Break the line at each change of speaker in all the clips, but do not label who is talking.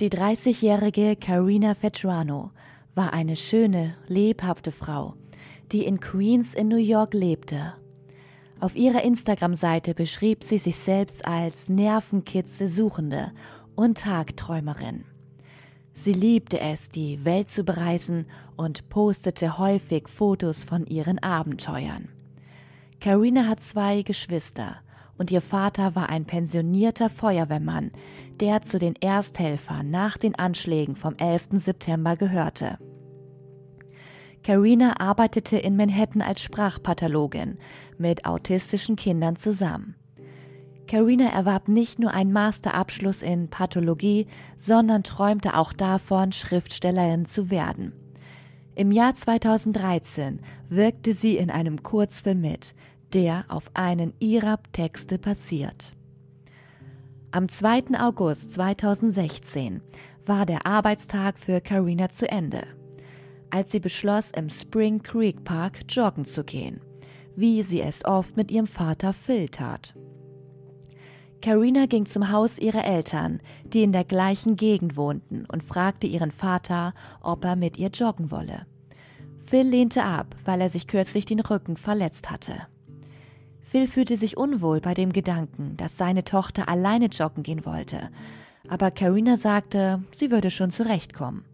Die 30-jährige Carina Vetrano war eine schöne, lebhafte Frau, die in Queens in New York lebte. Auf ihrer Instagram-Seite beschrieb sie sich selbst als Nervenkitzel-Suchende und Tagträumerin. Sie liebte es, die Welt zu bereisen und postete häufig Fotos von ihren Abenteuern. Carina hat zwei Geschwister und ihr Vater war ein pensionierter Feuerwehrmann, der zu den Ersthelfern nach den Anschlägen vom 11. September gehörte. Carina arbeitete in Manhattan als Sprachpathologin mit autistischen Kindern zusammen. Carina erwarb nicht nur einen Masterabschluss in Pathologie, sondern träumte auch davon, Schriftstellerin zu werden. Im Jahr 2013 wirkte sie in einem Kurzfilm mit, der auf einen ihrer Texte basiert. Am 2. August 2016 war der Arbeitstag für Carina zu Ende, als sie beschloss, im Spring Creek Park joggen zu gehen, wie sie es oft mit ihrem Vater Phil tat. Carina ging zum Haus ihrer Eltern, die in der gleichen Gegend wohnten, und fragte ihren Vater, ob er mit ihr joggen wolle. Phil lehnte ab, weil er sich kürzlich den Rücken verletzt hatte. Phil fühlte sich unwohl bei dem Gedanken, dass seine Tochter alleine joggen gehen wollte, aber Carina sagte, sie würde schon zurechtkommen.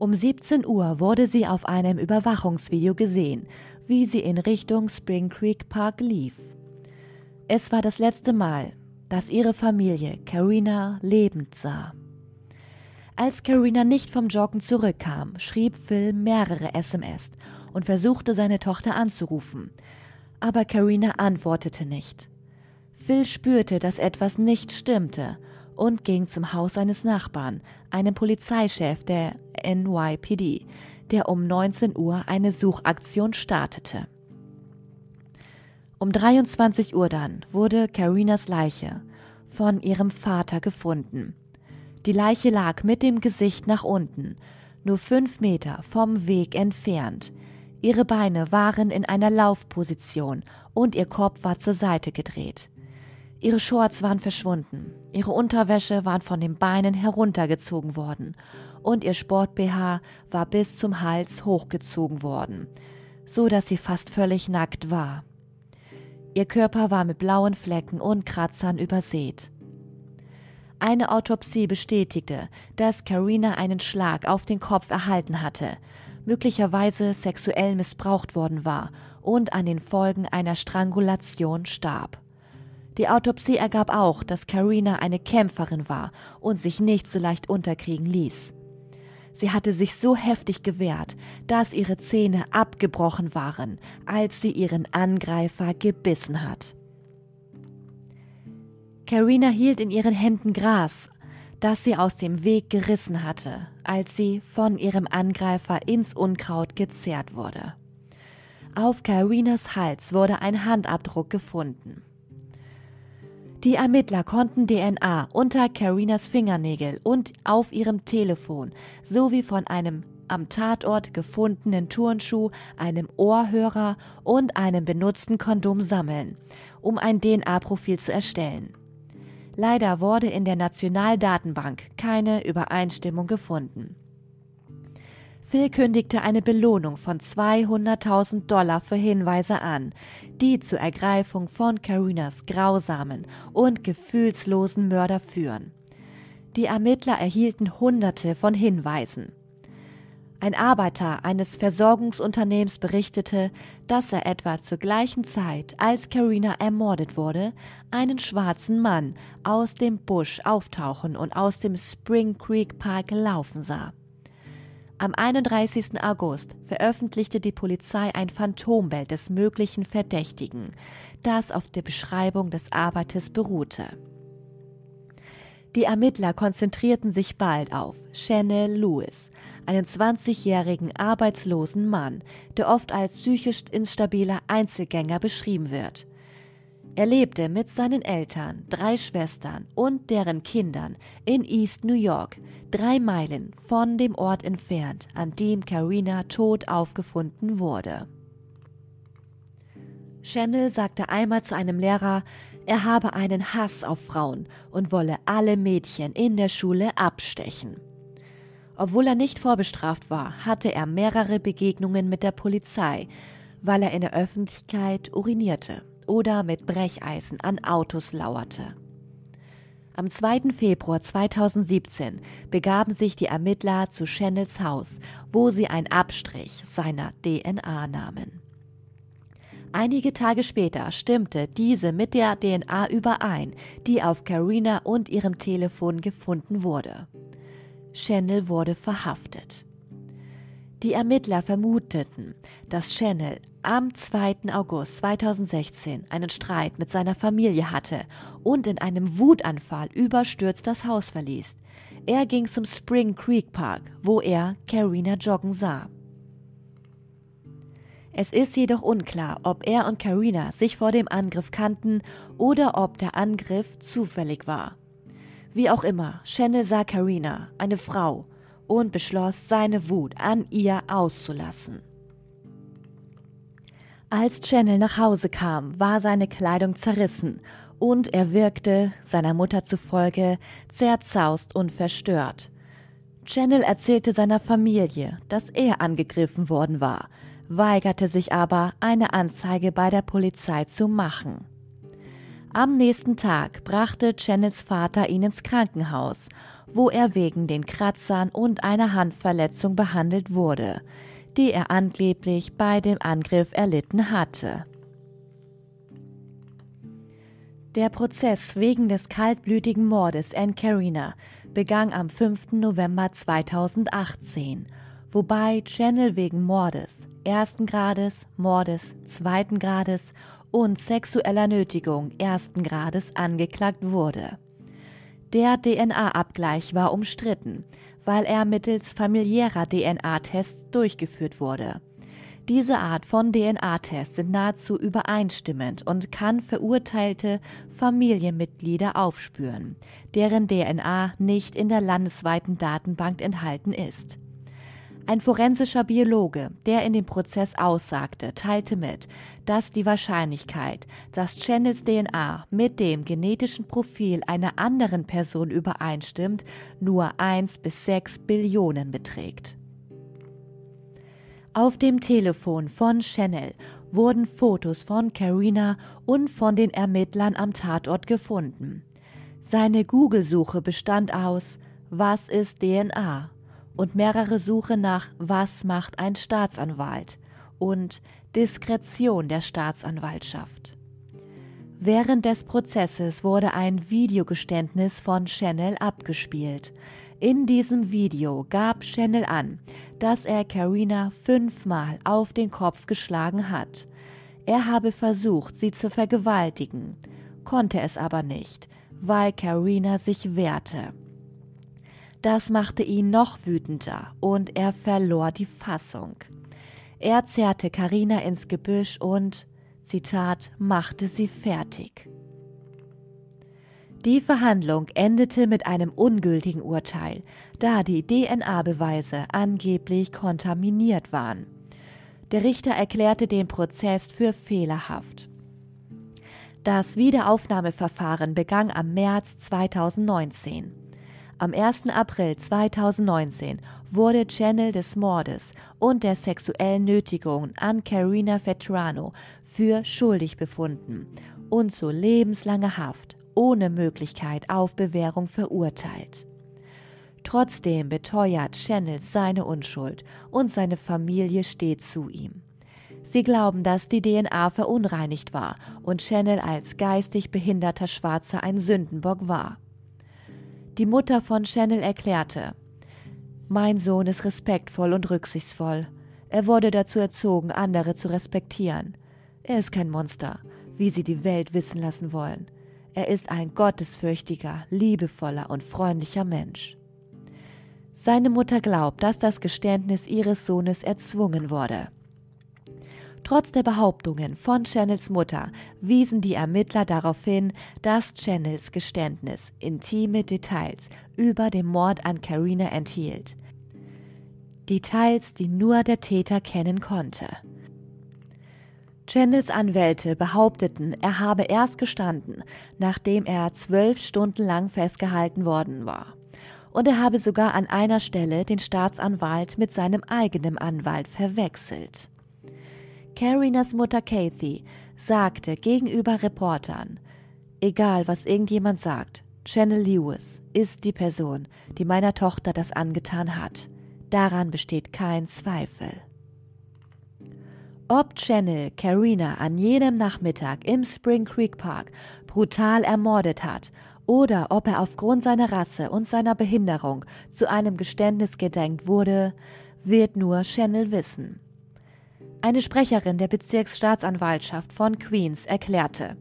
Um 17 Uhr wurde sie auf einem Überwachungsvideo gesehen, wie sie in Richtung Spring Creek Park lief. Es war das letzte Mal, dass ihre Familie Carina lebend sah. Als Carina nicht vom Joggen zurückkam, schrieb Phil mehrere SMS und versuchte seine Tochter anzurufen, aber Carina antwortete nicht. Phil spürte, dass etwas nicht stimmte und ging zum Haus seines Nachbarn, einem Polizeichef der NYPD, der um 19 Uhr eine Suchaktion startete. Um 23 Uhr dann wurde Carinas Leiche von ihrem Vater gefunden. Die Leiche lag mit dem Gesicht nach unten, nur fünf Meter vom Weg entfernt. Ihre Beine waren in einer Laufposition und ihr Kopf war zur Seite gedreht. Ihre Shorts waren verschwunden, ihre Unterwäsche waren von den Beinen heruntergezogen worden und ihr Sport-BH war bis zum Hals hochgezogen worden, so dass sie fast völlig nackt war. Ihr Körper war mit blauen Flecken und Kratzern übersät. Eine Autopsie bestätigte, dass Carina einen Schlag auf den Kopf erhalten hatte, möglicherweise sexuell missbraucht worden war und an den Folgen einer Strangulation starb. Die Autopsie ergab auch, dass Carina eine Kämpferin war und sich nicht so leicht unterkriegen ließ. Sie hatte sich so heftig gewehrt, dass ihre Zähne abgebrochen waren, als sie ihren Angreifer gebissen hat. Carina hielt in ihren Händen Gras, das sie aus dem Weg gerissen hatte, als sie von ihrem Angreifer ins Unkraut gezerrt wurde. Auf Carinas Hals wurde ein Handabdruck gefunden. Die Ermittler konnten DNA unter Carinas Fingernägel und auf ihrem Telefon sowie von einem am Tatort gefundenen Turnschuh, einem Ohrhörer und einem benutzten Kondom sammeln, um ein DNA-Profil zu erstellen. Leider wurde in der Nationaldatenbank keine Übereinstimmung gefunden. Phil kündigte eine Belohnung von 200.000 Dollar für Hinweise an, die zur Ergreifung von Carinas grausamen und gefühlslosen Mörder führen. Die Ermittler erhielten Hunderte von Hinweisen. Ein Arbeiter eines Versorgungsunternehmens berichtete, dass er etwa zur gleichen Zeit, als Carina ermordet wurde, einen schwarzen Mann aus dem Busch auftauchen und aus dem Spring Creek Park laufen sah. Am 31. August veröffentlichte die Polizei ein Phantombild des möglichen Verdächtigen, das auf der Beschreibung des Arbeiters beruhte. Die Ermittler konzentrierten sich bald auf Chanel Lewis, einen 20-jährigen arbeitslosen Mann, der oft als psychisch instabiler Einzelgänger beschrieben wird. Er lebte mit seinen Eltern, drei Schwestern und deren Kindern in East New York, drei Meilen von dem Ort entfernt, an dem Carina tot aufgefunden wurde. Chanel sagte einmal zu einem Lehrer, Er habe einen Hass auf Frauen und wolle alle Mädchen in der Schule abstechen. Obwohl er nicht vorbestraft war, hatte er mehrere Begegnungen mit der Polizei, weil er in der Öffentlichkeit urinierte oder mit Brecheisen an Autos lauerte. Am 2. Februar 2017 begaben sich die Ermittler zu Channels Haus, wo sie einen Abstrich seiner DNA nahmen. Einige Tage später stimmte diese mit der DNA überein, die auf Carina und ihrem Telefon gefunden wurde. Channel wurde verhaftet. Die Ermittler vermuteten, dass Channel am 2. August 2016 einen Streit mit seiner Familie hatte und in einem Wutanfall überstürzt das Haus verließ. Er ging zum Spring Creek Park, wo er Carina joggen sah. Es ist jedoch unklar, ob er und Carina sich vor dem Angriff kannten oder ob der Angriff zufällig war. Wie auch immer, Channel sah Carina, eine Frau, und beschloss, seine Wut an ihr auszulassen. Als Channel nach Hause kam, war seine Kleidung zerrissen und er wirkte, seiner Mutter zufolge, zerzaust und verstört. Channel erzählte seiner Familie, dass er angegriffen worden war, weigerte sich aber, eine Anzeige bei der Polizei zu machen. Am nächsten Tag brachte Channels Vater ihn ins Krankenhaus, wo er wegen den Kratzern und einer Handverletzung behandelt wurde, die er angeblich bei dem Angriff erlitten hatte. Der Prozess wegen des kaltblütigen Mordes an Carina begann am 5. November 2018, wobei Channel wegen Mordes, ersten Grades, Mordes, zweiten Grades und sexueller Nötigung ersten Grades angeklagt wurde. Der DNA-Abgleich war umstritten, weil er mittels familiärer DNA-Tests durchgeführt wurde. Diese Art von DNA-Tests sind nahezu übereinstimmend und kann verurteilte Familienmitglieder aufspüren, deren DNA nicht in der landesweiten Datenbank enthalten ist. Ein forensischer Biologe, der in dem Prozess aussagte, teilte mit, dass die Wahrscheinlichkeit, dass Channels DNA mit dem genetischen Profil einer anderen Person übereinstimmt, nur 1 bis 6 Billionen beträgt. Auf dem Telefon von Chanel wurden Fotos von Carina und von den Ermittlern am Tatort gefunden. Seine Google-Suche bestand aus Was ist DNA? Und mehrere Suche nach Was macht ein Staatsanwalt und Diskretion der Staatsanwaltschaft. Während des Prozesses wurde ein Videogeständnis von Chanel abgespielt. In diesem Video gab Chanel an, dass er Carina fünfmal auf den Kopf geschlagen hat. Er habe versucht, sie zu vergewaltigen, konnte es aber nicht, weil Carina sich wehrte. Das machte ihn noch wütender und er verlor die Fassung. Er zerrte Karina ins Gebüsch und, Zitat, machte sie fertig. Die Verhandlung endete mit einem ungültigen Urteil, da die DNA-Beweise angeblich kontaminiert waren. Der Richter erklärte den Prozess für fehlerhaft. Das Wiederaufnahmeverfahren begann am März 2019. Am 1. April 2019 wurde Channel des Mordes und der sexuellen Nötigung an Carina Vetrano für schuldig befunden und zu lebenslanger Haft ohne Möglichkeit auf Bewährung verurteilt. Trotzdem beteuert Channel seine Unschuld und seine Familie steht zu ihm. Sie glauben, dass die DNA verunreinigt war und Channel als geistig behinderter Schwarzer ein Sündenbock war. Die Mutter von Channel erklärte, mein Sohn ist respektvoll und rücksichtsvoll. Er wurde dazu erzogen, andere zu respektieren. Er ist kein Monster, wie sie die Welt wissen lassen wollen. Er ist ein gottesfürchtiger, liebevoller und freundlicher Mensch. Seine Mutter glaubt, dass das Geständnis ihres Sohnes erzwungen wurde. Trotz der Behauptungen von Channels Mutter wiesen die Ermittler darauf hin, dass Channels Geständnis intime Details über den Mord an Carina enthielt. Details, die nur der Täter kennen konnte. Chandels Anwälte behaupteten, er habe erst gestanden, nachdem er zwölf Stunden lang festgehalten worden war. Und er habe sogar an einer Stelle den Staatsanwalt mit seinem eigenen Anwalt verwechselt. Carinas Mutter Kathy sagte gegenüber Reportern, egal was irgendjemand sagt, Channel Lewis ist die Person, die meiner Tochter das angetan hat. Daran besteht kein Zweifel. Ob Channel Carina an jenem Nachmittag im Spring Creek Park brutal ermordet hat oder ob er aufgrund seiner Rasse und seiner Behinderung zu einem Geständnis gedenkt wurde, wird nur Channel wissen. Eine Sprecherin der Bezirksstaatsanwaltschaft von Queens erklärte,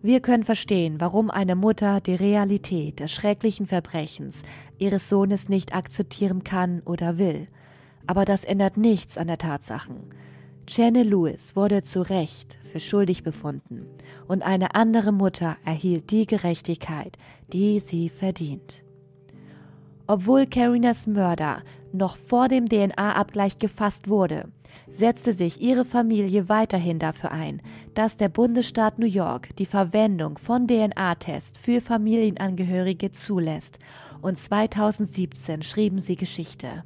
wir können verstehen, warum eine Mutter die Realität des schrecklichen Verbrechens ihres Sohnes nicht akzeptieren kann oder will. Aber das ändert nichts an der Tatsachen. Jenny Lewis wurde zu Recht für schuldig befunden und eine andere Mutter erhielt die Gerechtigkeit, die sie verdient. Obwohl Carinas Mörder noch vor dem DNA-Abgleich gefasst wurde, setzte sich ihre Familie weiterhin dafür ein, dass der Bundesstaat New York die Verwendung von DNA-Tests für Familienangehörige zulässt, und 2017 schrieben sie Geschichte.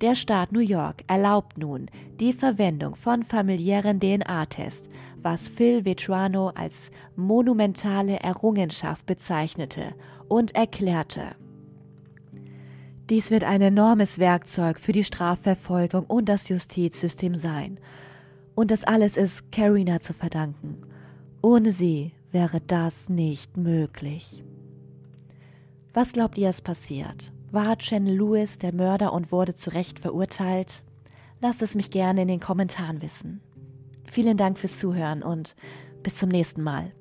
Der Staat New York erlaubt nun die Verwendung von familiären DNA-Tests, was Phil Vetrano als monumentale Errungenschaft bezeichnete und erklärte. Dies wird ein enormes Werkzeug für die Strafverfolgung und das Justizsystem sein. Und das alles ist Carina zu verdanken. Ohne sie wäre das nicht möglich. Was glaubt ihr, ist passiert? War Chen Lewis der Mörder und wurde zu Recht verurteilt? Lasst es mich gerne in den Kommentaren wissen. Vielen Dank fürs Zuhören und bis zum nächsten Mal.